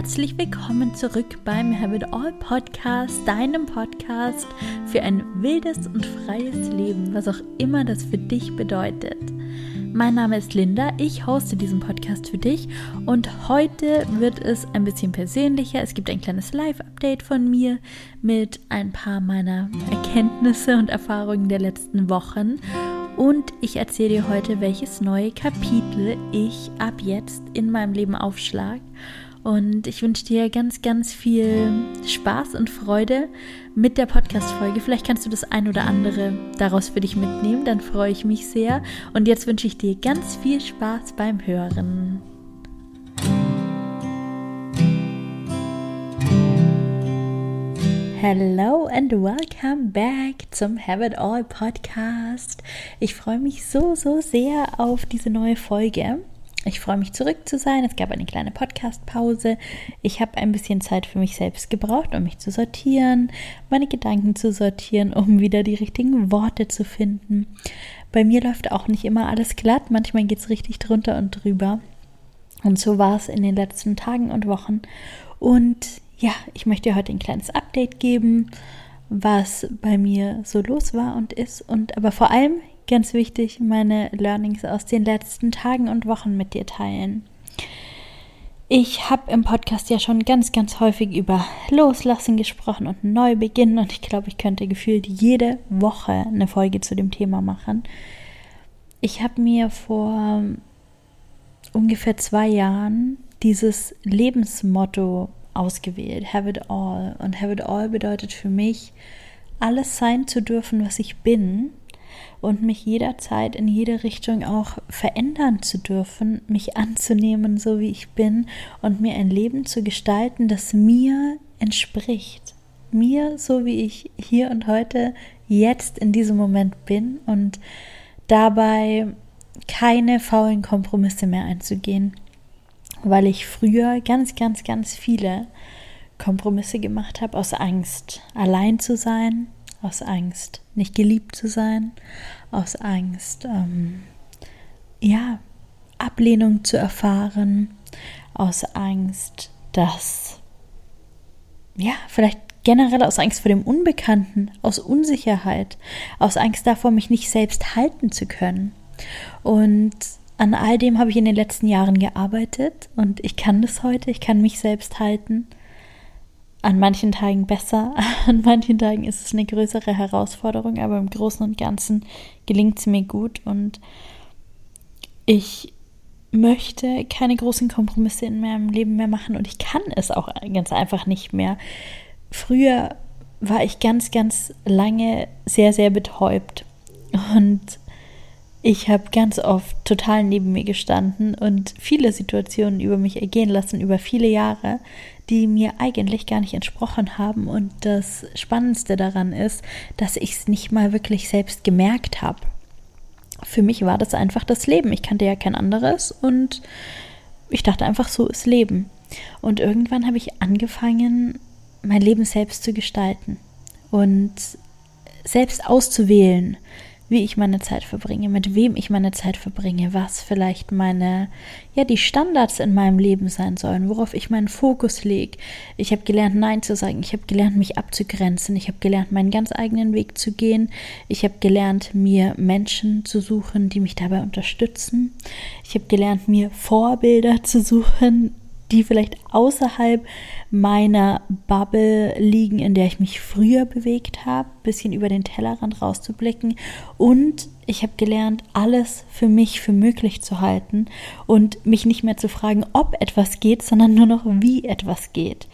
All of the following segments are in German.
herzlich willkommen zurück beim Have It All Podcast, deinem Podcast für ein wildes und freies Leben, was auch immer das für dich bedeutet. Mein Name ist Linda, ich hoste diesen Podcast für dich und heute wird es ein bisschen persönlicher. Es gibt ein kleines Live-Update von mir mit ein paar meiner Erkenntnisse und Erfahrungen der letzten Wochen und ich erzähle dir heute, welches neue Kapitel ich ab jetzt in meinem Leben aufschlage. Und ich wünsche dir ganz, ganz viel Spaß und Freude mit der Podcast-Folge. Vielleicht kannst du das ein oder andere daraus für dich mitnehmen, dann freue ich mich sehr. Und jetzt wünsche ich dir ganz viel Spaß beim Hören. Hello and welcome back zum Have It All Podcast. Ich freue mich so, so sehr auf diese neue Folge. Ich freue mich zurück zu sein. Es gab eine kleine Podcast-Pause. Ich habe ein bisschen Zeit für mich selbst gebraucht, um mich zu sortieren, meine Gedanken zu sortieren, um wieder die richtigen Worte zu finden. Bei mir läuft auch nicht immer alles glatt. Manchmal geht es richtig drunter und drüber. Und so war es in den letzten Tagen und Wochen. Und ja, ich möchte heute ein kleines Update geben, was bei mir so los war und ist. Und aber vor allem ganz wichtig, meine Learnings aus den letzten Tagen und Wochen mit dir teilen. Ich habe im Podcast ja schon ganz, ganz häufig über Loslassen gesprochen und Neubeginn und ich glaube, ich könnte gefühlt jede Woche eine Folge zu dem Thema machen. Ich habe mir vor ungefähr zwei Jahren dieses Lebensmotto ausgewählt, Have it all. Und Have it all bedeutet für mich, alles sein zu dürfen, was ich bin und mich jederzeit in jede Richtung auch verändern zu dürfen, mich anzunehmen, so wie ich bin und mir ein Leben zu gestalten, das mir entspricht. Mir, so wie ich hier und heute jetzt in diesem Moment bin und dabei keine faulen Kompromisse mehr einzugehen, weil ich früher ganz, ganz, ganz viele Kompromisse gemacht habe aus Angst, allein zu sein, aus Angst, nicht geliebt zu sein, aus Angst, ähm, ja, Ablehnung zu erfahren, aus Angst, dass, ja, vielleicht generell aus Angst vor dem Unbekannten, aus Unsicherheit, aus Angst davor, mich nicht selbst halten zu können. Und an all dem habe ich in den letzten Jahren gearbeitet und ich kann das heute, ich kann mich selbst halten an manchen Tagen besser, an manchen Tagen ist es eine größere Herausforderung, aber im Großen und Ganzen gelingt es mir gut und ich möchte keine großen Kompromisse in meinem Leben mehr machen und ich kann es auch ganz einfach nicht mehr. Früher war ich ganz, ganz lange sehr, sehr betäubt und ich habe ganz oft total neben mir gestanden und viele Situationen über mich ergehen lassen, über viele Jahre, die mir eigentlich gar nicht entsprochen haben. Und das Spannendste daran ist, dass ich es nicht mal wirklich selbst gemerkt habe. Für mich war das einfach das Leben. Ich kannte ja kein anderes und ich dachte einfach, so ist Leben. Und irgendwann habe ich angefangen, mein Leben selbst zu gestalten und selbst auszuwählen, wie ich meine Zeit verbringe, mit wem ich meine Zeit verbringe, was vielleicht meine, ja, die Standards in meinem Leben sein sollen, worauf ich meinen Fokus lege. Ich habe gelernt, Nein zu sagen. Ich habe gelernt, mich abzugrenzen. Ich habe gelernt, meinen ganz eigenen Weg zu gehen. Ich habe gelernt, mir Menschen zu suchen, die mich dabei unterstützen. Ich habe gelernt, mir Vorbilder zu suchen, die vielleicht außerhalb meiner Bubble liegen, in der ich mich früher bewegt habe, bisschen über den Tellerrand rauszublicken. Und ich habe gelernt, alles für mich für möglich zu halten und mich nicht mehr zu fragen, ob etwas geht, sondern nur noch, wie etwas geht.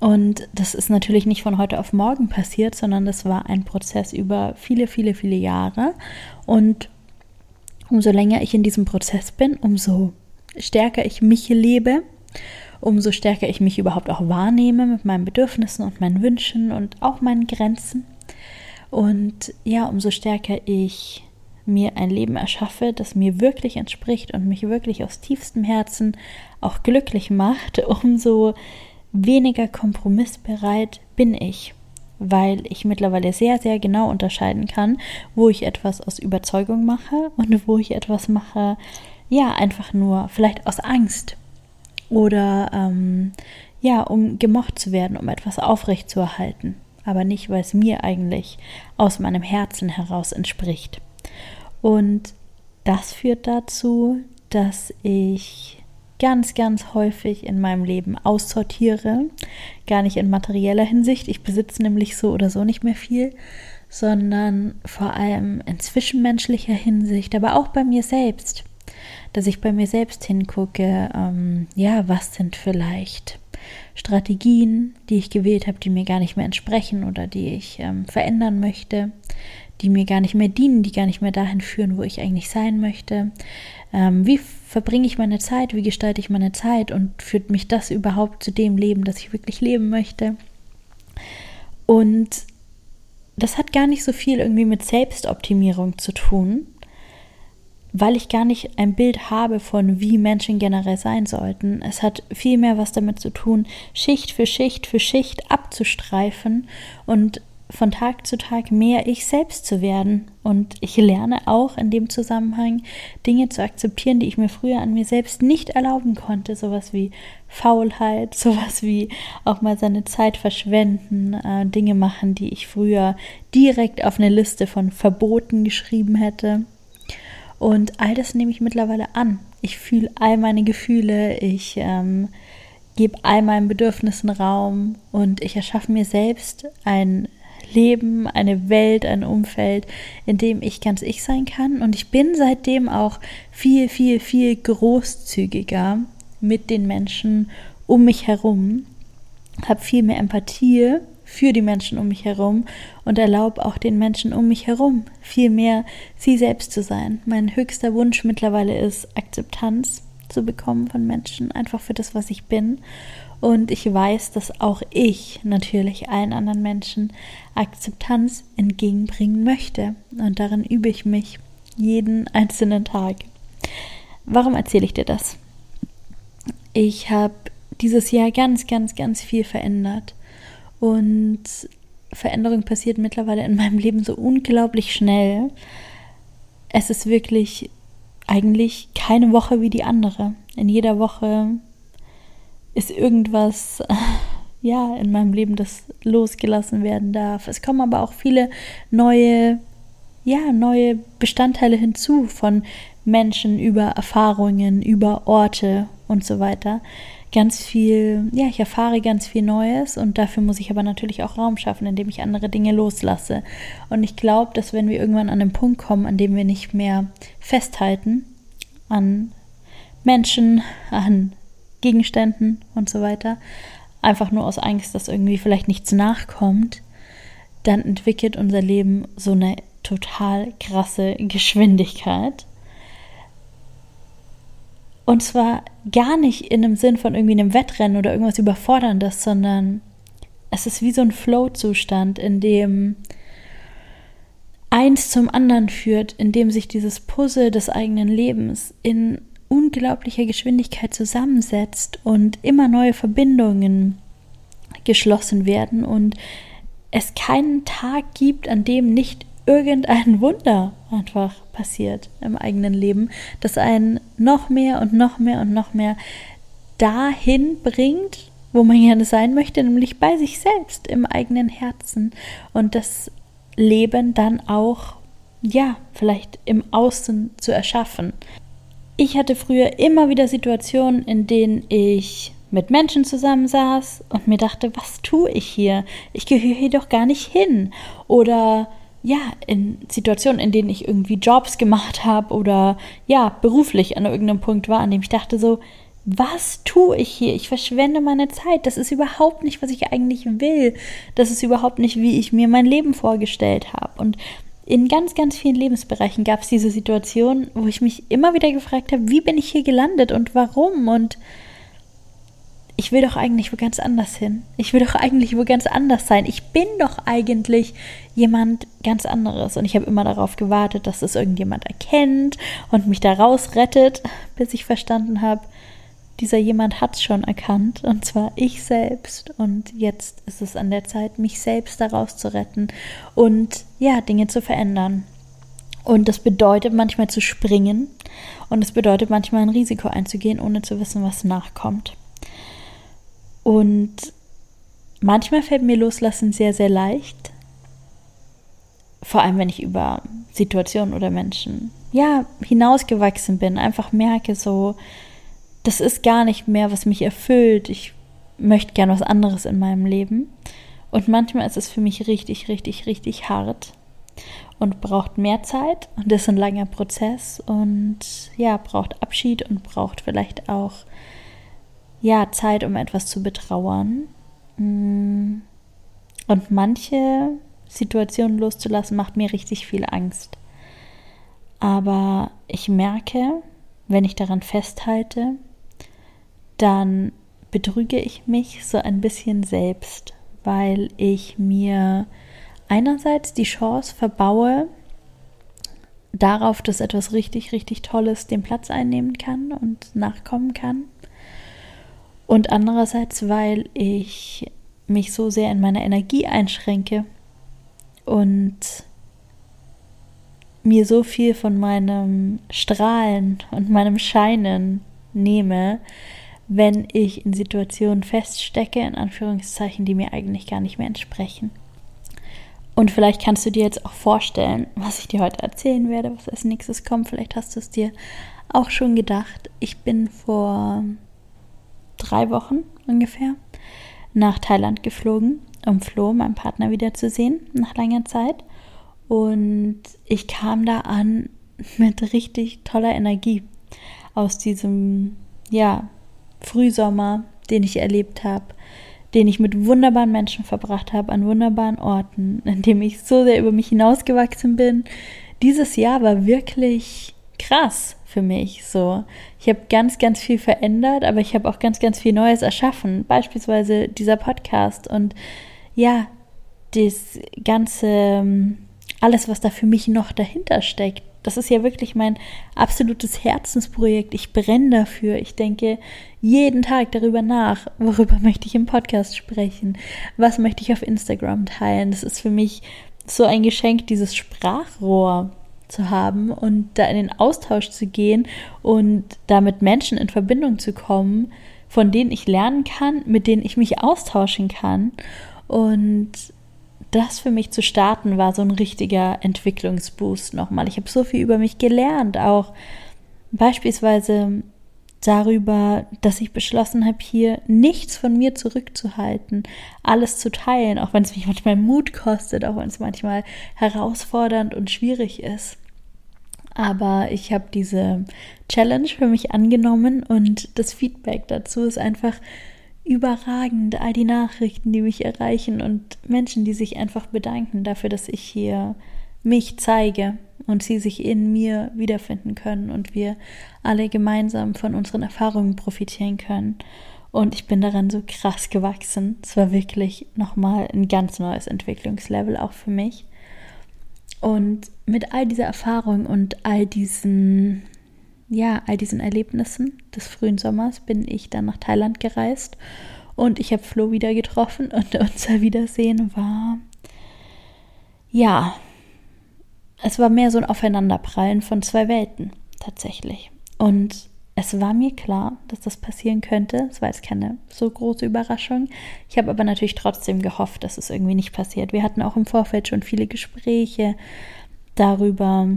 Und das ist natürlich nicht von heute auf morgen passiert, sondern das war ein Prozess über viele, viele, viele Jahre. Und umso länger ich in diesem Prozess bin, umso stärker ich mich lebe, umso stärker ich mich überhaupt auch wahrnehme mit meinen Bedürfnissen und meinen Wünschen und auch meinen Grenzen. Und ja, umso stärker ich mir ein Leben erschaffe, das mir wirklich entspricht und mich wirklich aus tiefstem Herzen auch glücklich macht, umso weniger kompromissbereit bin ich, weil ich mittlerweile sehr, sehr genau unterscheiden kann, wo ich etwas aus Überzeugung mache und wo ich etwas mache, ja, einfach nur vielleicht aus Angst oder ähm, ja, um gemocht zu werden, um etwas aufrechtzuerhalten, aber nicht, weil es mir eigentlich aus meinem Herzen heraus entspricht. Und das führt dazu, dass ich ganz, ganz häufig in meinem Leben aussortiere. Gar nicht in materieller Hinsicht. Ich besitze nämlich so oder so nicht mehr viel, sondern vor allem in zwischenmenschlicher Hinsicht, aber auch bei mir selbst. Dass ich bei mir selbst hingucke, ähm, ja, was sind vielleicht Strategien, die ich gewählt habe, die mir gar nicht mehr entsprechen oder die ich ähm, verändern möchte, die mir gar nicht mehr dienen, die gar nicht mehr dahin führen, wo ich eigentlich sein möchte. Ähm, wie verbringe ich meine Zeit? Wie gestalte ich meine Zeit? Und führt mich das überhaupt zu dem Leben, das ich wirklich leben möchte? Und das hat gar nicht so viel irgendwie mit Selbstoptimierung zu tun, weil ich gar nicht ein Bild habe von, wie Menschen generell sein sollten. Es hat vielmehr was damit zu tun, Schicht für Schicht für Schicht abzustreifen und von Tag zu Tag mehr ich selbst zu werden. Und ich lerne auch in dem Zusammenhang Dinge zu akzeptieren, die ich mir früher an mir selbst nicht erlauben konnte. Sowas wie Faulheit, sowas wie auch mal seine Zeit verschwenden, äh, Dinge machen, die ich früher direkt auf eine Liste von Verboten geschrieben hätte. Und all das nehme ich mittlerweile an. Ich fühle all meine Gefühle, ich ähm, gebe all meinen Bedürfnissen Raum und ich erschaffe mir selbst ein Leben, eine Welt, ein Umfeld, in dem ich ganz ich sein kann. Und ich bin seitdem auch viel, viel, viel großzügiger mit den Menschen um mich herum, habe viel mehr Empathie für die Menschen um mich herum und erlaube auch den Menschen um mich herum viel mehr sie selbst zu sein. Mein höchster Wunsch mittlerweile ist Akzeptanz zu bekommen von Menschen, einfach für das, was ich bin und ich weiß, dass auch ich natürlich allen anderen Menschen Akzeptanz entgegenbringen möchte. Und darin übe ich mich jeden einzelnen Tag. Warum erzähle ich dir das? Ich habe dieses Jahr ganz, ganz, ganz viel verändert. Und Veränderung passiert mittlerweile in meinem Leben so unglaublich schnell. Es ist wirklich eigentlich keine Woche wie die andere. In jeder Woche ist irgendwas, ja, in meinem Leben, das losgelassen werden darf. Es kommen aber auch viele neue, ja, neue Bestandteile hinzu von Menschen über Erfahrungen, über Orte und so weiter. Ganz viel, ja, ich erfahre ganz viel Neues und dafür muss ich aber natürlich auch Raum schaffen, indem ich andere Dinge loslasse. Und ich glaube, dass wenn wir irgendwann an den Punkt kommen, an dem wir nicht mehr festhalten an Menschen, an Gegenständen und so weiter, einfach nur aus Angst, dass irgendwie vielleicht nichts nachkommt, dann entwickelt unser Leben so eine total krasse Geschwindigkeit. Und zwar gar nicht in einem Sinn von irgendwie einem Wettrennen oder irgendwas Überforderndes, sondern es ist wie so ein Flow-Zustand, in dem eins zum anderen führt, in dem sich dieses Puzzle des eigenen Lebens in unglaublicher Geschwindigkeit zusammensetzt und immer neue Verbindungen geschlossen werden und es keinen Tag gibt, an dem nicht irgendein Wunder einfach passiert im eigenen Leben, das einen noch mehr und noch mehr und noch mehr dahin bringt, wo man gerne sein möchte, nämlich bei sich selbst, im eigenen Herzen und das Leben dann auch, ja, vielleicht im Außen zu erschaffen. Ich hatte früher immer wieder Situationen, in denen ich mit Menschen zusammensaß und mir dachte, was tue ich hier? Ich gehöre hier doch gar nicht hin. Oder ja, in Situationen, in denen ich irgendwie Jobs gemacht habe oder ja, beruflich an irgendeinem Punkt war, an dem ich dachte so, was tue ich hier? Ich verschwende meine Zeit. Das ist überhaupt nicht, was ich eigentlich will. Das ist überhaupt nicht, wie ich mir mein Leben vorgestellt habe. Und in ganz, ganz vielen Lebensbereichen gab es diese Situation, wo ich mich immer wieder gefragt habe, wie bin ich hier gelandet und warum? Und ich will doch eigentlich wo ganz anders hin. Ich will doch eigentlich wo ganz anders sein. Ich bin doch eigentlich jemand ganz anderes. Und ich habe immer darauf gewartet, dass es irgendjemand erkennt und mich da rausrettet, bis ich verstanden habe, dieser jemand hat es schon erkannt, und zwar ich selbst. Und jetzt ist es an der Zeit, mich selbst daraus zu retten und ja, Dinge zu verändern. Und das bedeutet manchmal zu springen und es bedeutet manchmal ein Risiko einzugehen, ohne zu wissen, was nachkommt. Und manchmal fällt mir Loslassen sehr, sehr leicht. Vor allem, wenn ich über Situationen oder Menschen, ja, hinausgewachsen bin, einfach merke so, das ist gar nicht mehr, was mich erfüllt. Ich möchte gern was anderes in meinem Leben. Und manchmal ist es für mich richtig, richtig, richtig hart und braucht mehr Zeit und das ist ein langer Prozess und ja, braucht Abschied und braucht vielleicht auch ja, Zeit, um etwas zu betrauern. Mm. Und manche Situationen loszulassen, macht mir richtig viel Angst. Aber ich merke, wenn ich daran festhalte, dann betrüge ich mich so ein bisschen selbst, weil ich mir einerseits die Chance verbaue, darauf, dass etwas richtig, richtig Tolles den Platz einnehmen kann und nachkommen kann. Und andererseits, weil ich mich so sehr in meiner Energie einschränke und mir so viel von meinem Strahlen und meinem Scheinen nehme, wenn ich in Situationen feststecke, in Anführungszeichen, die mir eigentlich gar nicht mehr entsprechen. Und vielleicht kannst du dir jetzt auch vorstellen, was ich dir heute erzählen werde, was als nächstes kommt. Vielleicht hast du es dir auch schon gedacht. Ich bin vor drei Wochen ungefähr nach Thailand geflogen, um Flo, meinen Partner, wiederzusehen, nach langer Zeit. Und ich kam da an mit richtig toller Energie aus diesem, ja, Frühsommer, den ich erlebt habe, den ich mit wunderbaren Menschen verbracht habe, an wunderbaren Orten, in dem ich so sehr über mich hinausgewachsen bin. Dieses Jahr war wirklich krass für mich. So, ich habe ganz, ganz viel verändert, aber ich habe auch ganz, ganz viel Neues erschaffen. Beispielsweise dieser Podcast und ja, das ganze, alles, was da für mich noch dahinter steckt. Das ist ja wirklich mein absolutes Herzensprojekt. Ich brenne dafür. Ich denke jeden Tag darüber nach, worüber möchte ich im Podcast sprechen, was möchte ich auf Instagram teilen. Das ist für mich so ein Geschenk, dieses Sprachrohr zu haben und da in den Austausch zu gehen und da mit Menschen in Verbindung zu kommen, von denen ich lernen kann, mit denen ich mich austauschen kann. Und das für mich zu starten war so ein richtiger Entwicklungsboost nochmal. Ich habe so viel über mich gelernt, auch beispielsweise darüber, dass ich beschlossen habe, hier nichts von mir zurückzuhalten, alles zu teilen, auch wenn es mich manchmal Mut kostet, auch wenn es manchmal herausfordernd und schwierig ist. Aber ich habe diese Challenge für mich angenommen und das Feedback dazu ist einfach überragend. All die Nachrichten, die mich erreichen und Menschen, die sich einfach bedanken dafür, dass ich hier mich zeige und sie sich in mir wiederfinden können und wir alle gemeinsam von unseren Erfahrungen profitieren können. Und ich bin daran so krass gewachsen. Es war wirklich nochmal ein ganz neues Entwicklungslevel auch für mich. Und mit all dieser Erfahrung und all diesen, ja, all diesen Erlebnissen des frühen Sommers bin ich dann nach Thailand gereist und ich habe Flo wieder getroffen und unser Wiedersehen war, ja, es war mehr so ein Aufeinanderprallen von zwei Welten tatsächlich. Und es war mir klar, dass das passieren könnte. Es war jetzt keine so große Überraschung. Ich habe aber natürlich trotzdem gehofft, dass es irgendwie nicht passiert. Wir hatten auch im Vorfeld schon viele Gespräche darüber,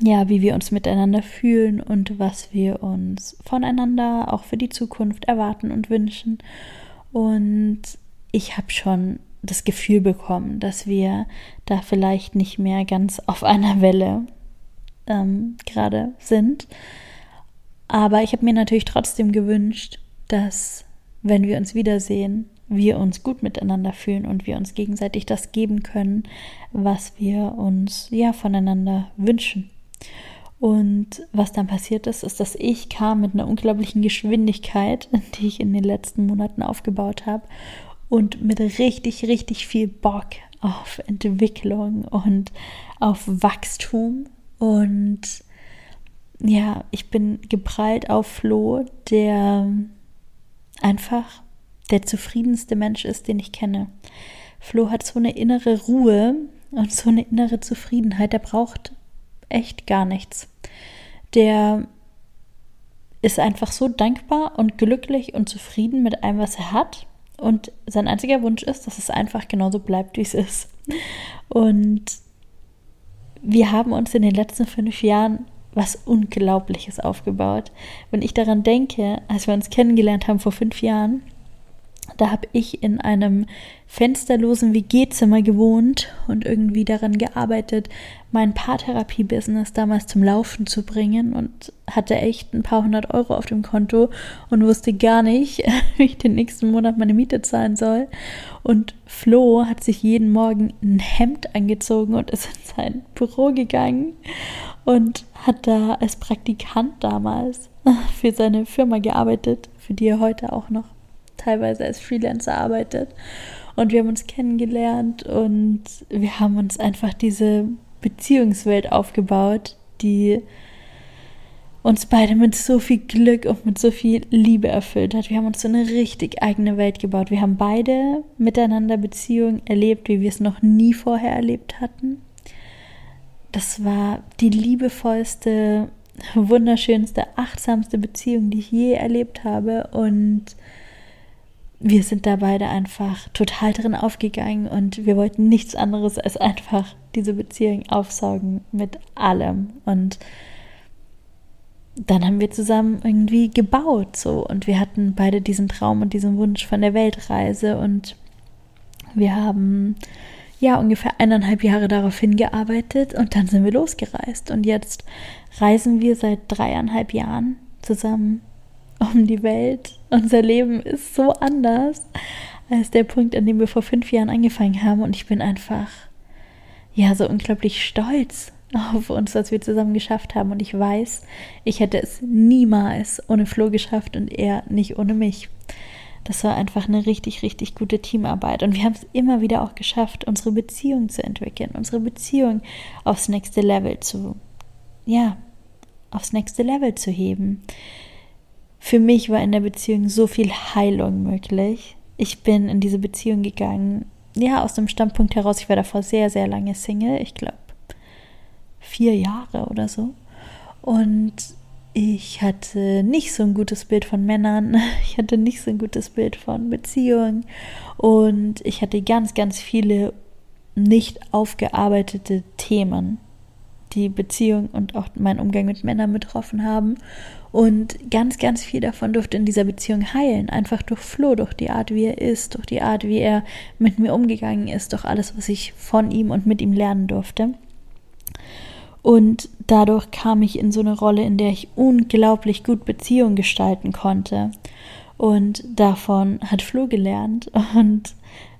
ja, wie wir uns miteinander fühlen und was wir uns voneinander auch für die Zukunft erwarten und wünschen. Und ich habe schon das Gefühl bekommen, dass wir da vielleicht nicht mehr ganz auf einer Welle ähm, gerade sind. Aber ich habe mir natürlich trotzdem gewünscht, dass, wenn wir uns wiedersehen, wir uns gut miteinander fühlen und wir uns gegenseitig das geben können, was wir uns ja voneinander wünschen. Und was dann passiert ist, ist, dass ich kam mit einer unglaublichen Geschwindigkeit, die ich in den letzten Monaten aufgebaut habe und mit richtig, richtig viel Bock auf Entwicklung und auf Wachstum und ja, ich bin geprallt auf Flo, der einfach der zufriedenste Mensch ist, den ich kenne. Flo hat so eine innere Ruhe und so eine innere Zufriedenheit. Der braucht echt gar nichts. Der ist einfach so dankbar und glücklich und zufrieden mit allem, was er hat. Und sein einziger Wunsch ist, dass es einfach genauso bleibt, wie es ist. Und wir haben uns in den letzten fünf Jahren was Unglaubliches aufgebaut. Wenn ich daran denke, als wir uns kennengelernt haben vor fünf Jahren, da habe ich in einem fensterlosen WG-Zimmer gewohnt und irgendwie daran gearbeitet, mein Paartherapie-Business damals zum Laufen zu bringen und hatte echt ein paar hundert Euro auf dem Konto und wusste gar nicht, wie ich den nächsten Monat meine Miete zahlen soll. Und Flo hat sich jeden Morgen ein Hemd angezogen und ist in sein Büro gegangen und hat da als Praktikant damals für seine Firma gearbeitet, für die er heute auch noch teilweise als Freelancer arbeitet. Und wir haben uns kennengelernt und wir haben uns einfach diese Beziehungswelt aufgebaut, die uns beide mit so viel Glück und mit so viel Liebe erfüllt hat. Wir haben uns so eine richtig eigene Welt gebaut. Wir haben beide miteinander Beziehungen erlebt, wie wir es noch nie vorher erlebt hatten. Das war die liebevollste, wunderschönste, achtsamste Beziehung, die ich je erlebt habe. Und wir sind da beide einfach total drin aufgegangen und wir wollten nichts anderes als einfach diese Beziehung aufsaugen mit allem. Und dann haben wir zusammen irgendwie gebaut so und wir hatten beide diesen Traum und diesen Wunsch von der Weltreise und wir haben ja ungefähr eineinhalb Jahre darauf hingearbeitet und dann sind wir losgereist und jetzt reisen wir seit dreieinhalb Jahren zusammen um die Welt. Unser Leben ist so anders als der Punkt, an dem wir vor fünf Jahren angefangen haben. Und ich bin einfach, ja, so unglaublich stolz auf uns, was wir zusammen geschafft haben. Und ich weiß, ich hätte es niemals ohne Flo geschafft und er nicht ohne mich. Das war einfach eine richtig, richtig gute Teamarbeit. Und wir haben es immer wieder auch geschafft, unsere Beziehung zu entwickeln, unsere Beziehung aufs nächste Level zu, ja, aufs nächste Level zu heben für mich war in der Beziehung so viel Heilung möglich. Ich bin in diese Beziehung gegangen, ja, aus dem Standpunkt heraus, ich war davor sehr, sehr lange Single, ich glaube vier Jahre oder so. Und ich hatte nicht so ein gutes Bild von Männern, ich hatte nicht so ein gutes Bild von Beziehungen und ich hatte ganz, ganz viele nicht aufgearbeitete Themen, die Beziehung und auch meinen Umgang mit Männern betroffen haben. Und ganz, ganz viel davon durfte in dieser Beziehung heilen. Einfach durch Flo, durch die Art, wie er ist, durch die Art, wie er mit mir umgegangen ist, durch alles, was ich von ihm und mit ihm lernen durfte. Und dadurch kam ich in so eine Rolle, in der ich unglaublich gut Beziehungen gestalten konnte. Und davon hat Flo gelernt. Und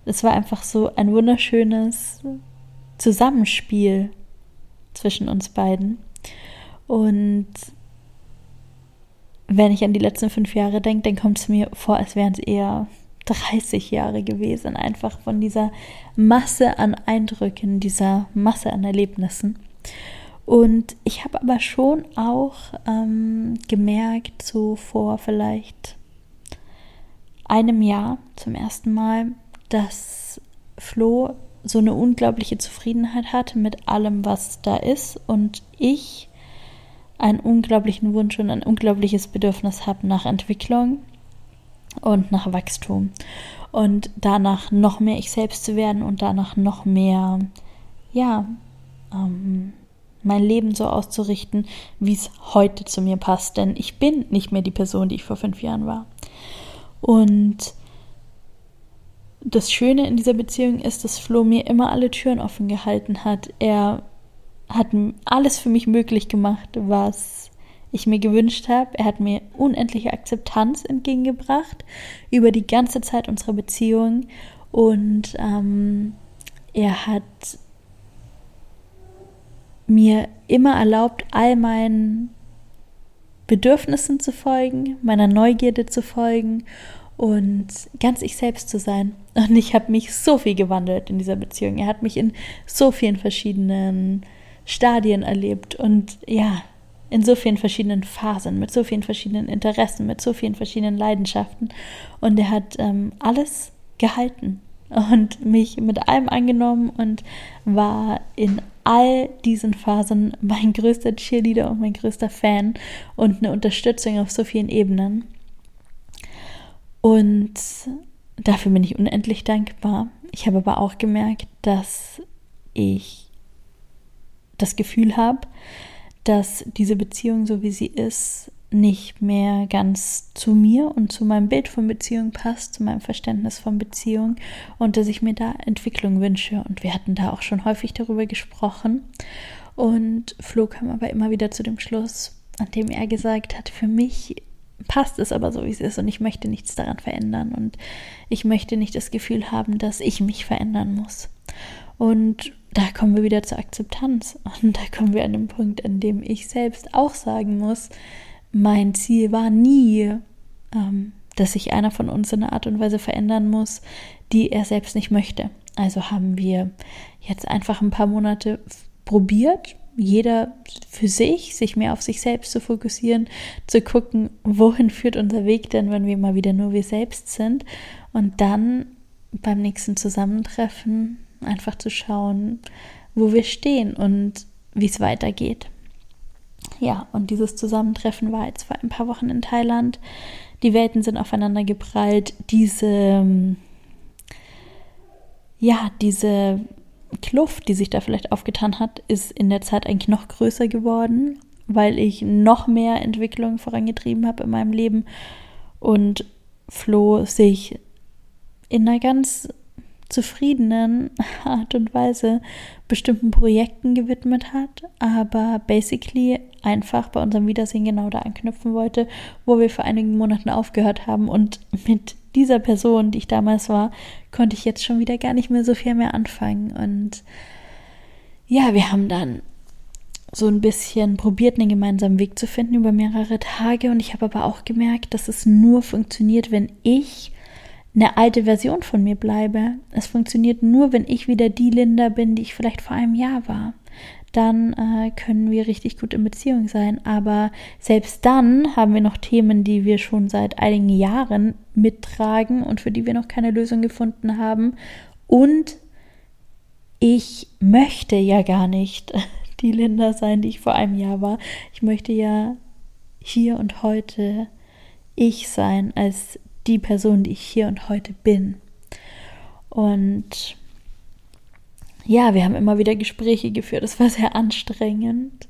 es war einfach so ein wunderschönes Zusammenspiel zwischen uns beiden. Und wenn ich an die letzten fünf Jahre denke, dann kommt es mir vor, als wären es eher 30 Jahre gewesen, einfach von dieser Masse an Eindrücken, dieser Masse an Erlebnissen. Und ich habe aber schon auch ähm, gemerkt, so vor vielleicht einem Jahr zum ersten Mal, dass Flo so eine unglaubliche Zufriedenheit hat mit allem, was da ist. Und ich einen unglaublichen Wunsch und ein unglaubliches Bedürfnis habe nach Entwicklung und nach Wachstum. Und danach noch mehr ich selbst zu werden und danach noch mehr, ja, ähm, mein Leben so auszurichten, wie es heute zu mir passt. Denn ich bin nicht mehr die Person, die ich vor fünf Jahren war. Und das Schöne in dieser Beziehung ist, dass Flo mir immer alle Türen offen gehalten hat. Er hat alles für mich möglich gemacht, was ich mir gewünscht habe. Er hat mir unendliche Akzeptanz entgegengebracht über die ganze Zeit unserer Beziehung und ähm, er hat mir immer erlaubt, all meinen Bedürfnissen zu folgen, meiner Neugierde zu folgen und ganz ich selbst zu sein. Und ich habe mich so viel gewandelt in dieser Beziehung. Er hat mich in so vielen verschiedenen Stadien erlebt und ja, in so vielen verschiedenen Phasen, mit so vielen verschiedenen Interessen, mit so vielen verschiedenen Leidenschaften. Und er hat ähm, alles gehalten. Und mich mit allem angenommen und war in all diesen Phasen mein größter Cheerleader und mein größter Fan und eine Unterstützung auf so vielen Ebenen. Und dafür bin ich unendlich dankbar. Ich habe aber auch gemerkt, dass ich das Gefühl habe, dass diese Beziehung, so wie sie ist, nicht mehr ganz zu mir und zu meinem Bild von Beziehung passt, zu meinem Verständnis von Beziehung und dass ich mir da Entwicklung wünsche. Und wir hatten da auch schon häufig darüber gesprochen. Und Flo kam aber immer wieder zu dem Schluss, an dem er gesagt hat, für mich passt es aber so, wie es ist und ich möchte nichts daran verändern und ich möchte nicht das Gefühl haben, dass ich mich verändern muss. Und da kommen wir wieder zur Akzeptanz und da kommen wir an den Punkt, an dem ich selbst auch sagen muss, mein Ziel war nie, ähm, dass sich einer von uns in einer Art und Weise verändern muss, die er selbst nicht möchte. Also haben wir jetzt einfach ein paar Monate probiert, jeder für sich, sich mehr auf sich selbst zu fokussieren, zu gucken, wohin führt unser Weg denn, wenn wir mal wieder nur wir selbst sind und dann beim nächsten Zusammentreffen einfach zu schauen, wo wir stehen und wie es weitergeht. Ja, und dieses Zusammentreffen war jetzt vor ein paar Wochen in Thailand. Die Welten sind aufeinander geprallt. Diese, ähm, ja, diese Kluft, die sich da vielleicht aufgetan hat, ist in der Zeit eigentlich noch größer geworden, weil ich noch mehr Entwicklung vorangetrieben habe in meinem Leben und Flo sich in einer ganz zufriedenen Art und Weise bestimmten Projekten gewidmet hat, aber basically einfach bei unserem Wiedersehen genau da anknüpfen wollte, wo wir vor einigen Monaten aufgehört haben. Und mit dieser Person, die ich damals war, konnte ich jetzt schon wieder gar nicht mehr so viel mehr anfangen. Und ja, wir haben dann so ein bisschen probiert, einen gemeinsamen Weg zu finden über mehrere Tage. Und ich habe aber auch gemerkt, dass es nur funktioniert, wenn ich eine alte Version von mir bleibe. Es funktioniert nur, wenn ich wieder die Linda bin, die ich vielleicht vor einem Jahr war. Dann äh, können wir richtig gut in Beziehung sein. Aber selbst dann haben wir noch Themen, die wir schon seit einigen Jahren mittragen und für die wir noch keine Lösung gefunden haben. Und ich möchte ja gar nicht die Linda sein, die ich vor einem Jahr war. Ich möchte ja hier und heute ich sein als die Person, die ich hier und heute bin. Und ja, wir haben immer wieder Gespräche geführt. Es war sehr anstrengend.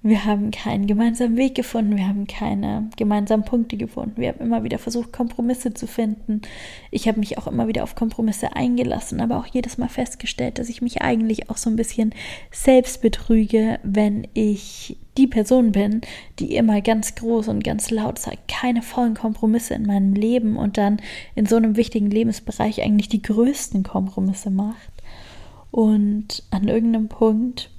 Wir haben keinen gemeinsamen Weg gefunden, wir haben keine gemeinsamen Punkte gefunden. Wir haben immer wieder versucht, Kompromisse zu finden. Ich habe mich auch immer wieder auf Kompromisse eingelassen, aber auch jedes Mal festgestellt, dass ich mich eigentlich auch so ein bisschen selbst betrüge, wenn ich die Person bin, die immer ganz groß und ganz laut sagt, keine vollen Kompromisse in meinem Leben und dann in so einem wichtigen Lebensbereich eigentlich die größten Kompromisse macht. Und an irgendeinem Punkt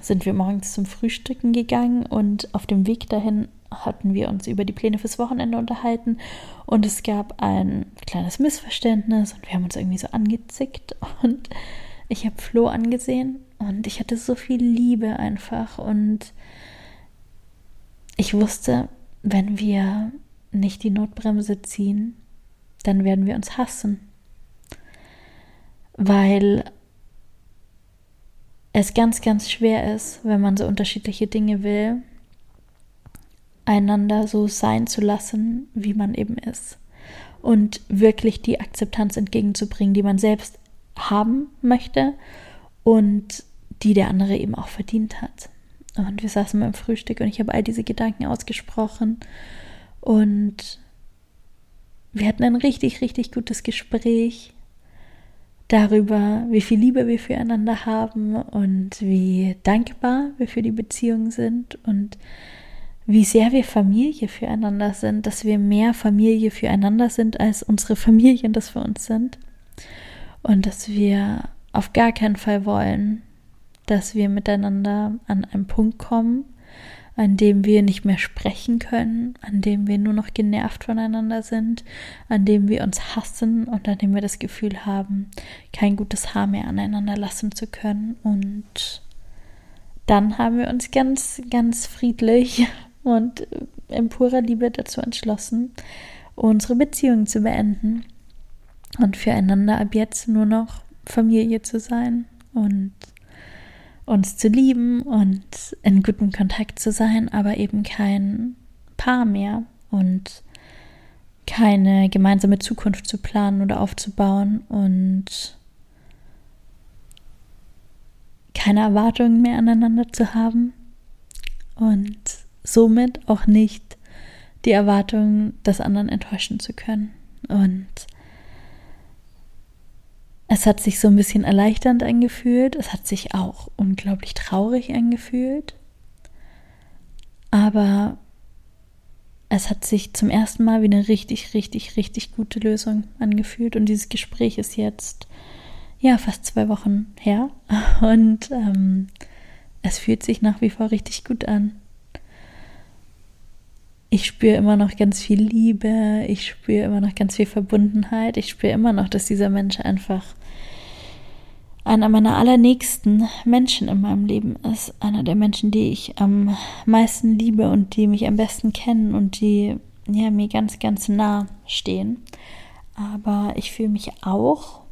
sind wir morgens zum Frühstücken gegangen und auf dem Weg dahin hatten wir uns über die Pläne fürs Wochenende unterhalten und es gab ein kleines Missverständnis und wir haben uns irgendwie so angezickt und ich habe Flo angesehen und ich hatte so viel Liebe einfach und ich wusste, wenn wir nicht die Notbremse ziehen, dann werden wir uns hassen. Weil es ganz, ganz schwer ist, wenn man so unterschiedliche Dinge will, einander so sein zu lassen, wie man eben ist. Und wirklich die Akzeptanz entgegenzubringen, die man selbst haben möchte und die der andere eben auch verdient hat. Und wir saßen beim Frühstück und ich habe all diese Gedanken ausgesprochen und wir hatten ein richtig, richtig gutes Gespräch darüber, wie viel Liebe wir füreinander haben und wie dankbar wir für die Beziehung sind und wie sehr wir Familie füreinander sind, dass wir mehr Familie füreinander sind, als unsere Familien das für uns sind. Und dass wir auf gar keinen Fall wollen, dass wir miteinander an einen Punkt kommen, an dem wir nicht mehr sprechen können, an dem wir nur noch genervt voneinander sind, an dem wir uns hassen und an dem wir das Gefühl haben, kein gutes Haar mehr aneinander lassen zu können. Und dann haben wir uns ganz, ganz friedlich und in purer Liebe dazu entschlossen, unsere Beziehung zu beenden. und füreinander ab jetzt nur noch Familie zu sein und uns zu lieben und in gutem Kontakt zu sein, aber eben kein Paar mehr und keine gemeinsame Zukunft zu planen oder aufzubauen und keine Erwartungen mehr aneinander zu haben und somit auch nicht die Erwartungen des anderen enttäuschen zu können. Und es hat sich so ein bisschen erleichternd angefühlt, es hat sich auch unglaublich traurig angefühlt, aber es hat sich zum ersten Mal wie eine richtig, richtig, richtig gute Lösung angefühlt. Und dieses Gespräch ist jetzt ja fast zwei Wochen her. Und ähm, es fühlt sich nach wie vor richtig gut an. Ich spüre immer noch ganz viel Liebe, ich spüre immer noch ganz viel Verbundenheit, ich spüre immer noch, dass dieser Mensch einfach einer meiner allernächsten Menschen in meinem Leben ist. Einer der Menschen, die ich am meisten liebe und die mich am besten kennen und die ja, mir ganz, ganz nah stehen. Aber ich fühle mich auch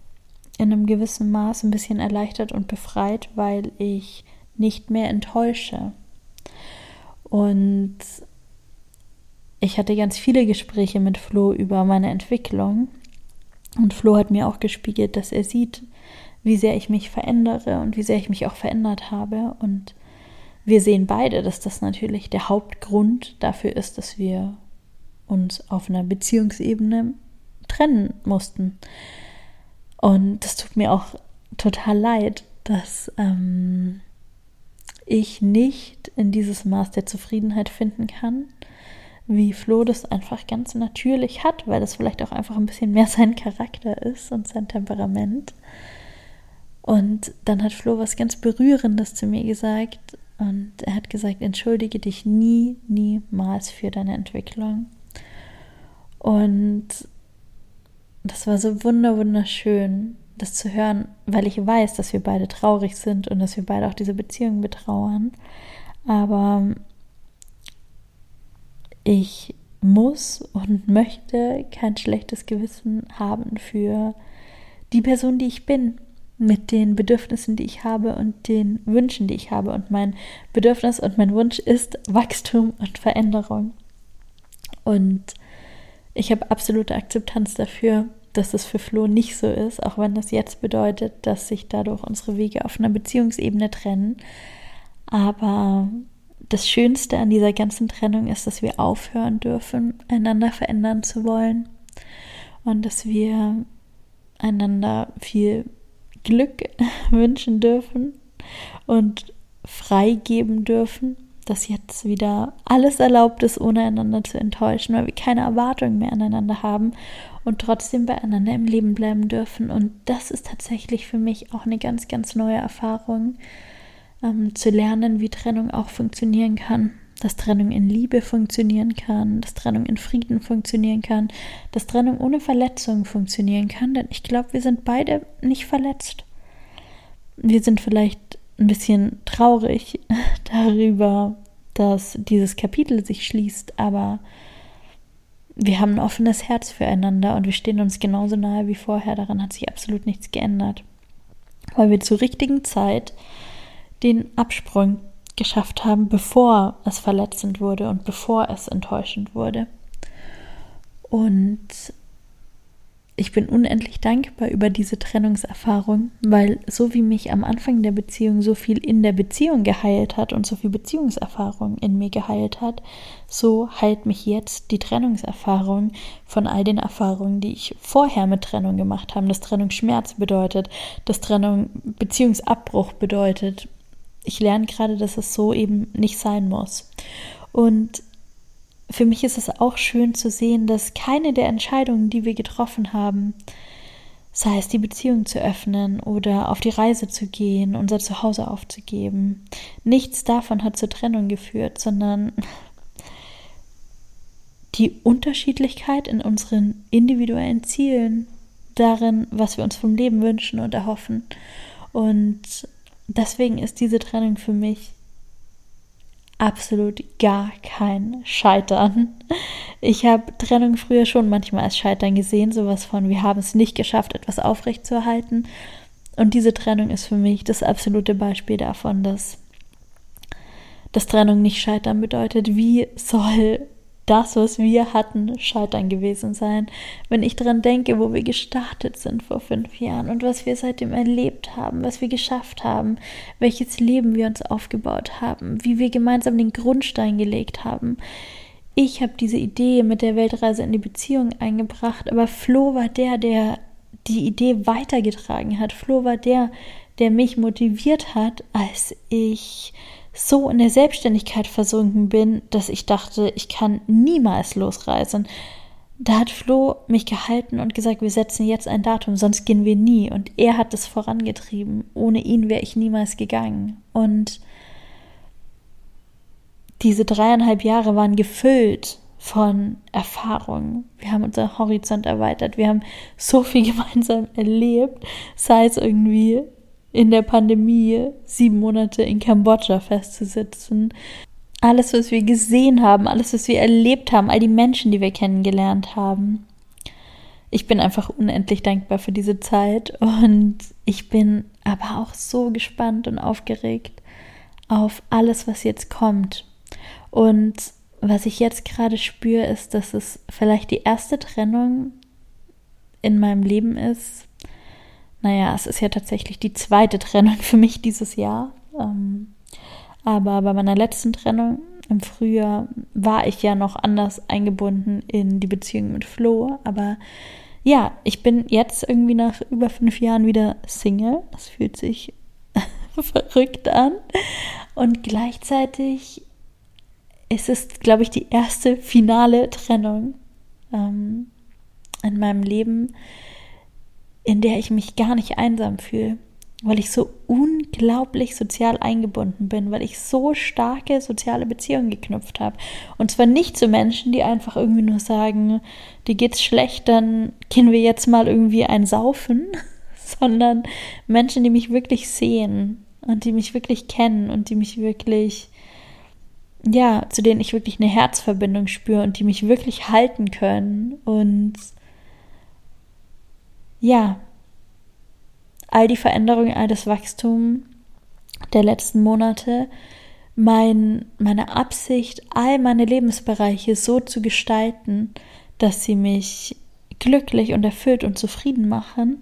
in einem gewissen Maß ein bisschen erleichtert und befreit, weil ich nicht mehr enttäusche. Und ich hatte ganz viele Gespräche mit Flo über meine Entwicklung. Und Flo hat mir auch gespiegelt, dass er sieht, wie sehr ich mich verändere und wie sehr ich mich auch verändert habe. Und wir sehen beide, dass das natürlich der Hauptgrund dafür ist, dass wir uns auf einer Beziehungsebene trennen mussten. Und das tut mir auch total leid, dass ähm, ich nicht in dieses Maß der Zufriedenheit finden kann, wie Flo das einfach ganz natürlich hat, weil das vielleicht auch einfach ein bisschen mehr sein Charakter ist und sein Temperament. Und dann hat Flo was ganz Berührendes zu mir gesagt. Und er hat gesagt, entschuldige dich nie, niemals für deine Entwicklung. Und das war so wunder, wunderschön, das zu hören, weil ich weiß, dass wir beide traurig sind und dass wir beide auch diese Beziehung betrauern. Aber ich muss und möchte kein schlechtes Gewissen haben für die Person, die ich bin mit den Bedürfnissen, die ich habe und den Wünschen, die ich habe. Und mein Bedürfnis und mein Wunsch ist Wachstum und Veränderung. Und ich habe absolute Akzeptanz dafür, dass es für Flo nicht so ist, auch wenn das jetzt bedeutet, dass sich dadurch unsere Wege auf einer Beziehungsebene trennen. Aber das Schönste an dieser ganzen Trennung ist, dass wir aufhören dürfen, einander verändern zu wollen und dass wir einander viel Glück wünschen dürfen und freigeben dürfen, dass jetzt wieder alles erlaubt ist, ohne einander zu enttäuschen, weil wir keine Erwartungen mehr aneinander haben und trotzdem beieinander im Leben bleiben dürfen. Und das ist tatsächlich für mich auch eine ganz, ganz neue Erfahrung, ähm, zu lernen, wie Trennung auch funktionieren kann dass Trennung in Liebe funktionieren kann, dass Trennung in Frieden funktionieren kann, dass Trennung ohne Verletzung funktionieren kann, denn ich glaube, wir sind beide nicht verletzt. Wir sind vielleicht ein bisschen traurig darüber, dass dieses Kapitel sich schließt, aber wir haben ein offenes Herz füreinander und wir stehen uns genauso nahe wie vorher. Daran hat sich absolut nichts geändert, weil wir zur richtigen Zeit den Absprung geschafft haben, bevor es verletzend wurde und bevor es enttäuschend wurde. Und ich bin unendlich dankbar über diese Trennungserfahrung, weil so wie mich am Anfang der Beziehung so viel in der Beziehung geheilt hat und so viel Beziehungserfahrung in mir geheilt hat, so heilt mich jetzt die Trennungserfahrung von all den Erfahrungen, die ich vorher mit Trennung gemacht habe, dass Trennung Schmerz bedeutet, dass Trennung Beziehungsabbruch bedeutet, ich lerne gerade, dass es so eben nicht sein muss. Und für mich ist es auch schön zu sehen, dass keine der Entscheidungen, die wir getroffen haben, sei es die Beziehung zu öffnen oder auf die Reise zu gehen, unser Zuhause aufzugeben, nichts davon hat zur Trennung geführt, sondern die Unterschiedlichkeit in unseren individuellen Zielen, darin, was wir uns vom Leben wünschen und erhoffen. Und deswegen ist diese Trennung für mich absolut gar kein Scheitern. Ich habe Trennung früher schon manchmal als Scheitern gesehen, sowas von, wir haben es nicht geschafft, etwas aufrechtzuerhalten. Und diese Trennung ist für mich das absolute Beispiel davon, dass, dass Trennung nicht Scheitern bedeutet. Wie soll das, was wir hatten, Scheitern gewesen sein. Wenn ich daran denke, wo wir gestartet sind vor fünf Jahren und was wir seitdem erlebt haben, was wir geschafft haben, welches Leben wir uns aufgebaut haben, wie wir gemeinsam den Grundstein gelegt haben. Ich habe diese Idee mit der Weltreise in die Beziehung eingebracht, aber Flo war der, der die Idee weitergetragen hat. Flo war der, der mich motiviert hat, als ich so in der Selbstständigkeit versunken bin, dass ich dachte, ich kann niemals losreisen. Da hat Flo mich gehalten und gesagt, wir setzen jetzt ein Datum, sonst gehen wir nie. Und er hat es vorangetrieben. Ohne ihn wäre ich niemals gegangen. Und diese dreieinhalb Jahre waren gefüllt von Erfahrungen. Wir haben unseren Horizont erweitert. Wir haben so viel gemeinsam erlebt, sei es irgendwie in der Pandemie sieben Monate in Kambodscha festzusitzen. Alles, was wir gesehen haben, alles, was wir erlebt haben, all die Menschen, die wir kennengelernt haben. Ich bin einfach unendlich dankbar für diese Zeit und ich bin aber auch so gespannt und aufgeregt auf alles, was jetzt kommt. Und was ich jetzt gerade spüre, ist, dass es vielleicht die erste Trennung in meinem Leben ist, naja, es ist ja tatsächlich die zweite Trennung für mich dieses Jahr. Ähm, aber bei meiner letzten Trennung im Frühjahr war ich ja noch anders eingebunden in die Beziehung mit Flo. Aber ja, ich bin jetzt irgendwie nach über fünf Jahren wieder Single. Das fühlt sich verrückt an. Und gleichzeitig ist es, glaube ich, die erste finale Trennung ähm, in meinem Leben, in der ich mich gar nicht einsam fühle, weil ich so unglaublich sozial eingebunden bin, weil ich so starke soziale Beziehungen geknüpft habe. Und zwar nicht zu Menschen, die einfach irgendwie nur sagen, dir geht's schlecht, dann gehen wir jetzt mal irgendwie ein Saufen, sondern Menschen, die mich wirklich sehen und die mich wirklich kennen und die mich wirklich ja, zu denen ich wirklich eine Herzverbindung spüre und die mich wirklich halten können und ja, all die Veränderungen, all das Wachstum der letzten Monate, mein, meine Absicht, all meine Lebensbereiche so zu gestalten, dass sie mich glücklich und erfüllt und zufrieden machen,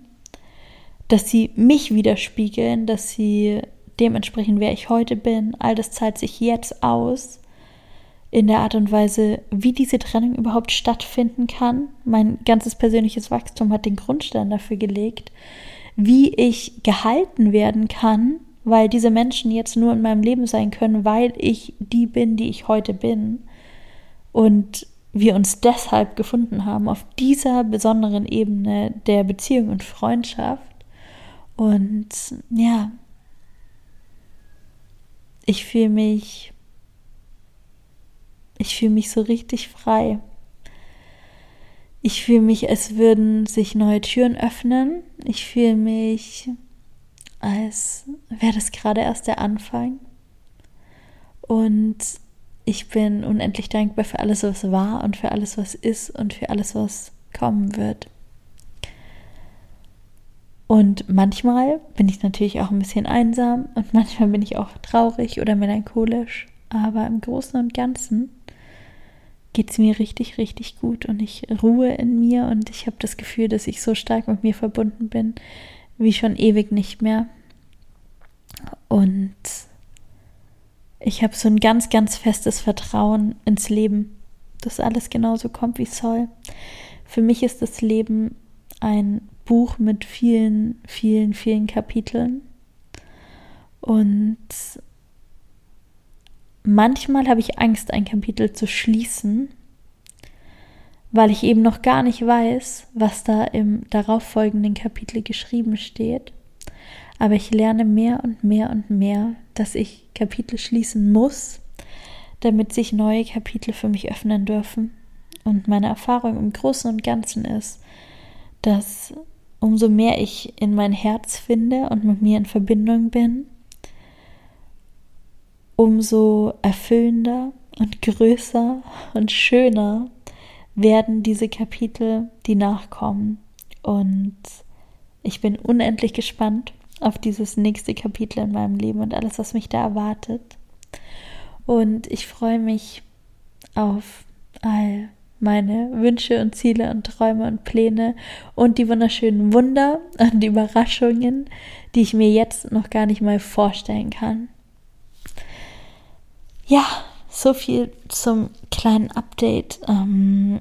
dass sie mich widerspiegeln, dass sie dementsprechend, wer ich heute bin, all das zahlt sich jetzt aus in der Art und Weise, wie diese Trennung überhaupt stattfinden kann. Mein ganzes persönliches Wachstum hat den Grundstein dafür gelegt, wie ich gehalten werden kann, weil diese Menschen jetzt nur in meinem Leben sein können, weil ich die bin, die ich heute bin. Und wir uns deshalb gefunden haben auf dieser besonderen Ebene der Beziehung und Freundschaft. Und ja, ich fühle mich ich fühle mich so richtig frei. Ich fühle mich, als würden sich neue Türen öffnen. Ich fühle mich, als wäre das gerade erst der Anfang. Und ich bin unendlich dankbar für alles, was war und für alles, was ist und für alles, was kommen wird. Und manchmal bin ich natürlich auch ein bisschen einsam und manchmal bin ich auch traurig oder melancholisch. Aber im Großen und Ganzen geht es mir richtig, richtig gut und ich ruhe in mir und ich habe das Gefühl, dass ich so stark mit mir verbunden bin wie schon ewig nicht mehr. Und ich habe so ein ganz, ganz festes Vertrauen ins Leben, dass alles genauso kommt, wie es soll. Für mich ist das Leben ein Buch mit vielen, vielen, vielen Kapiteln. Und manchmal habe ich Angst, ein Kapitel zu schließen, weil ich eben noch gar nicht weiß, was da im darauffolgenden Kapitel geschrieben steht. Aber ich lerne mehr und mehr und mehr, dass ich Kapitel schließen muss, damit sich neue Kapitel für mich öffnen dürfen. Und meine Erfahrung im Großen und Ganzen ist, dass umso mehr ich in mein Herz finde und mit mir in Verbindung bin, umso erfüllender und größer und schöner werden diese Kapitel, die nachkommen. Und ich bin unendlich gespannt auf dieses nächste Kapitel in meinem Leben und alles, was mich da erwartet. Und ich freue mich auf all meine Wünsche und Ziele und Träume und Pläne und die wunderschönen Wunder und Überraschungen, die ich mir jetzt noch gar nicht mal vorstellen kann. Ja, so viel zum kleinen Update ähm,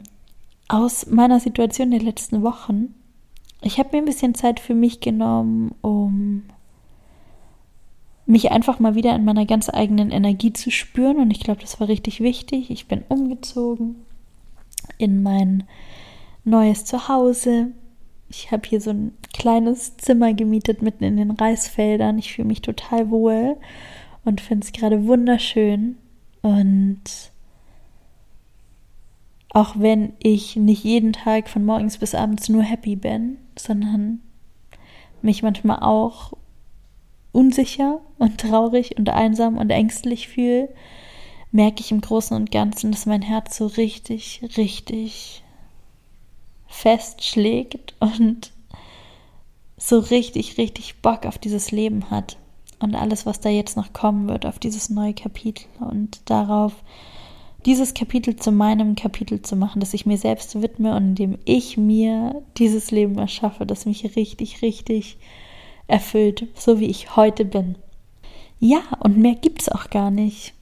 aus meiner Situation der letzten Wochen. Ich habe mir ein bisschen Zeit für mich genommen, um mich einfach mal wieder in meiner ganz eigenen Energie zu spüren. Und ich glaube, das war richtig wichtig. Ich bin umgezogen in mein neues Zuhause. Ich habe hier so ein kleines Zimmer gemietet mitten in den Reisfeldern. Ich fühle mich total wohl und finde es gerade wunderschön. Und auch wenn ich nicht jeden Tag von morgens bis abends nur happy bin, sondern mich manchmal auch unsicher und traurig und einsam und ängstlich fühle, merke ich im Großen und Ganzen, dass mein Herz so richtig, richtig fest schlägt und so richtig, richtig Bock auf dieses Leben hat und alles, was da jetzt noch kommen wird, auf dieses neue Kapitel und darauf, dieses Kapitel zu meinem Kapitel zu machen, das ich mir selbst widme und in dem ich mir dieses Leben erschaffe, das mich richtig, richtig erfüllt, so wie ich heute bin. Ja, und mehr gibt's auch gar nicht.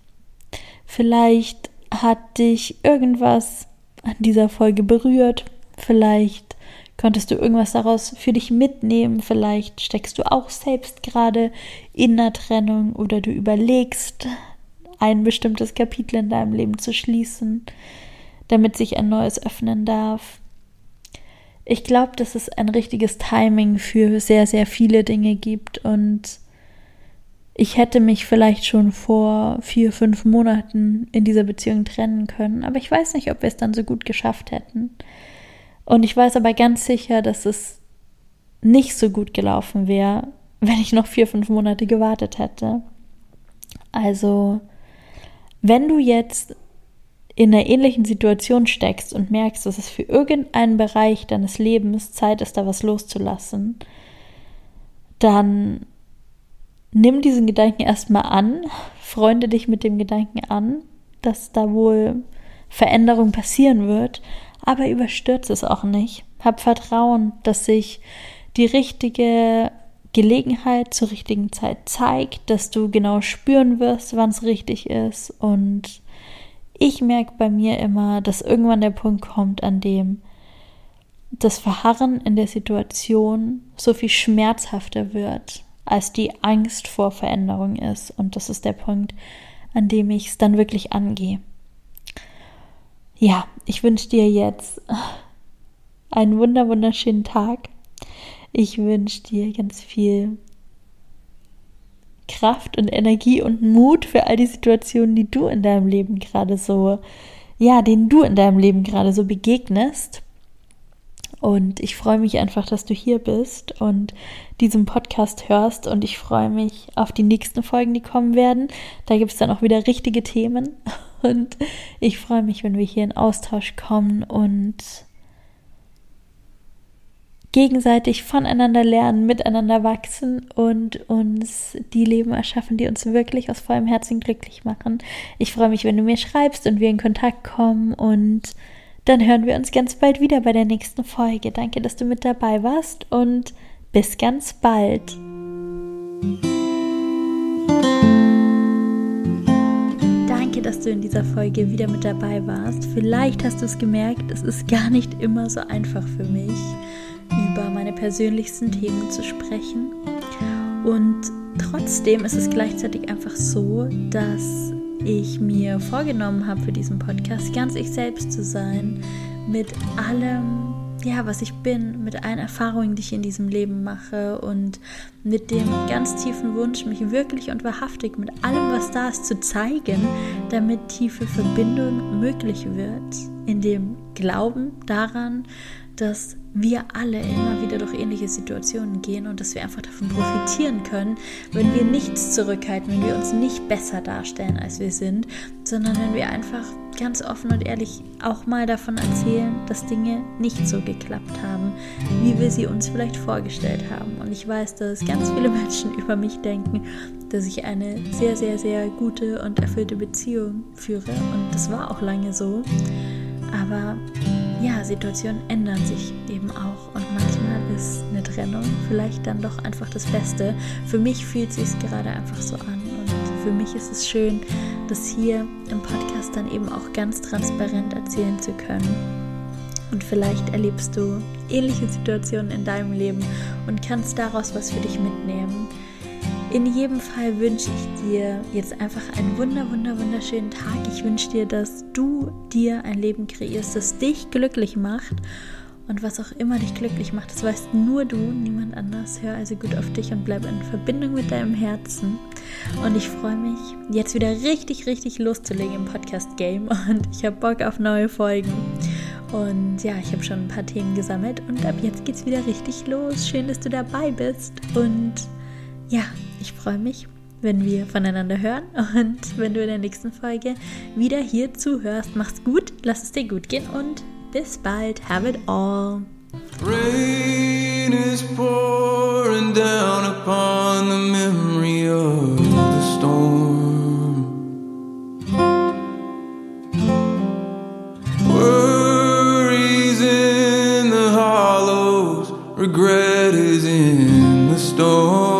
Vielleicht hat dich irgendwas an dieser Folge berührt, vielleicht konntest du irgendwas daraus für dich mitnehmen, vielleicht steckst du auch selbst gerade in der Trennung oder du überlegst, ein bestimmtes Kapitel in deinem Leben zu schließen, damit sich ein neues öffnen darf. Ich glaube, dass es ein richtiges Timing für sehr, sehr viele Dinge gibt und ich hätte mich vielleicht schon vor vier, fünf Monaten in dieser Beziehung trennen können, aber ich weiß nicht, ob wir es dann so gut geschafft hätten. Und ich weiß aber ganz sicher, dass es nicht so gut gelaufen wäre, wenn ich noch vier, fünf Monate gewartet hätte. Also, wenn du jetzt in einer ähnlichen Situation steckst und merkst, dass es für irgendeinen Bereich deines Lebens Zeit ist, da was loszulassen, dann nimm diesen Gedanken erstmal an, freunde dich mit dem Gedanken an, dass da wohl Veränderung passieren wird, aber überstürze es auch nicht. Hab Vertrauen, dass sich die richtige Gelegenheit zur richtigen Zeit zeigt, dass du genau spüren wirst, wann es richtig ist und ich merke bei mir immer, dass irgendwann der Punkt kommt, an dem das Verharren in der Situation so viel schmerzhafter wird, als die Angst vor Veränderung ist. Und das ist der Punkt, an dem ich es dann wirklich angehe. Ja, ich wünsche dir jetzt einen wunder wunderschönen Tag. Ich wünsche dir ganz viel Kraft und Energie und Mut für all die Situationen, die du in deinem Leben gerade so, ja, denen du in deinem Leben gerade so begegnest. Und ich freue mich einfach, dass du hier bist und diesen Podcast hörst. Und ich freue mich auf die nächsten Folgen, die kommen werden. Da gibt es dann auch wieder richtige Themen. Und ich freue mich, wenn wir hier in Austausch kommen und gegenseitig voneinander lernen, miteinander wachsen und uns die Leben erschaffen, die uns wirklich aus vollem Herzen glücklich machen. Ich freue mich, wenn du mir schreibst und wir in Kontakt kommen und dann hören wir uns ganz bald wieder bei der nächsten Folge. Danke, dass du mit dabei warst und bis ganz bald. Dass du in dieser Folge wieder mit dabei warst. Vielleicht hast du es gemerkt, es ist gar nicht immer so einfach für mich über meine persönlichsten Themen zu sprechen. Und trotzdem ist es gleichzeitig einfach so, dass ich mir vorgenommen habe für diesen Podcast, ganz ich selbst zu sein, mit allem, ja, was ich bin, mit allen Erfahrungen, die ich in diesem Leben mache und mit dem ganz tiefen Wunsch, mich wirklich und wahrhaftig mit allem, was da ist, zu zeigen, damit tiefe Verbindung möglich wird. In dem Glauben daran, dass wir alle immer wieder durch ähnliche Situationen gehen und dass wir einfach davon profitieren können, wenn wir nichts zurückhalten, wenn wir uns nicht besser darstellen, als wir sind, sondern wenn wir einfach ganz offen und ehrlich auch mal davon erzählen, dass Dinge nicht so geklappt haben, wie wir sie uns vielleicht vorgestellt haben. Und ich weiß, dass ganz viele Menschen über mich denken, dass ich eine sehr, sehr, sehr gute und erfüllte Beziehung führe. Und das war auch lange so. Aber ja, Situationen ändern sich eben auch und manchmal ist eine Trennung vielleicht dann doch einfach das Beste. Für mich fühlt es sich gerade einfach so an und für mich ist es schön, das hier im Podcast dann eben auch ganz transparent erzählen zu können. Und vielleicht erlebst du ähnliche Situationen in deinem Leben und kannst daraus was für dich mitnehmen. In jedem Fall wünsche ich dir jetzt einfach einen wunder, wunder, wunderschönen Tag. Ich wünsche dir, dass du dir ein Leben kreierst, das dich glücklich macht. Und was auch immer dich glücklich macht, das weißt nur du, niemand anders. Hör also gut auf dich und bleib in Verbindung mit deinem Herzen. Und ich freue mich, jetzt wieder richtig, richtig loszulegen im Podcast-Game. Und ich habe Bock auf neue Folgen. Und ja, ich habe schon ein paar Themen gesammelt und ab jetzt geht's wieder richtig los. Schön, dass du dabei bist. Und ja, ich freue mich, wenn wir voneinander hören und wenn du in der nächsten Folge wieder hier zuhörst. Mach's gut, lass es dir gut gehen und bis bald. Have it all. Rain is pouring down upon the memory of the storm. Worries in the hollows, regret is in the storm.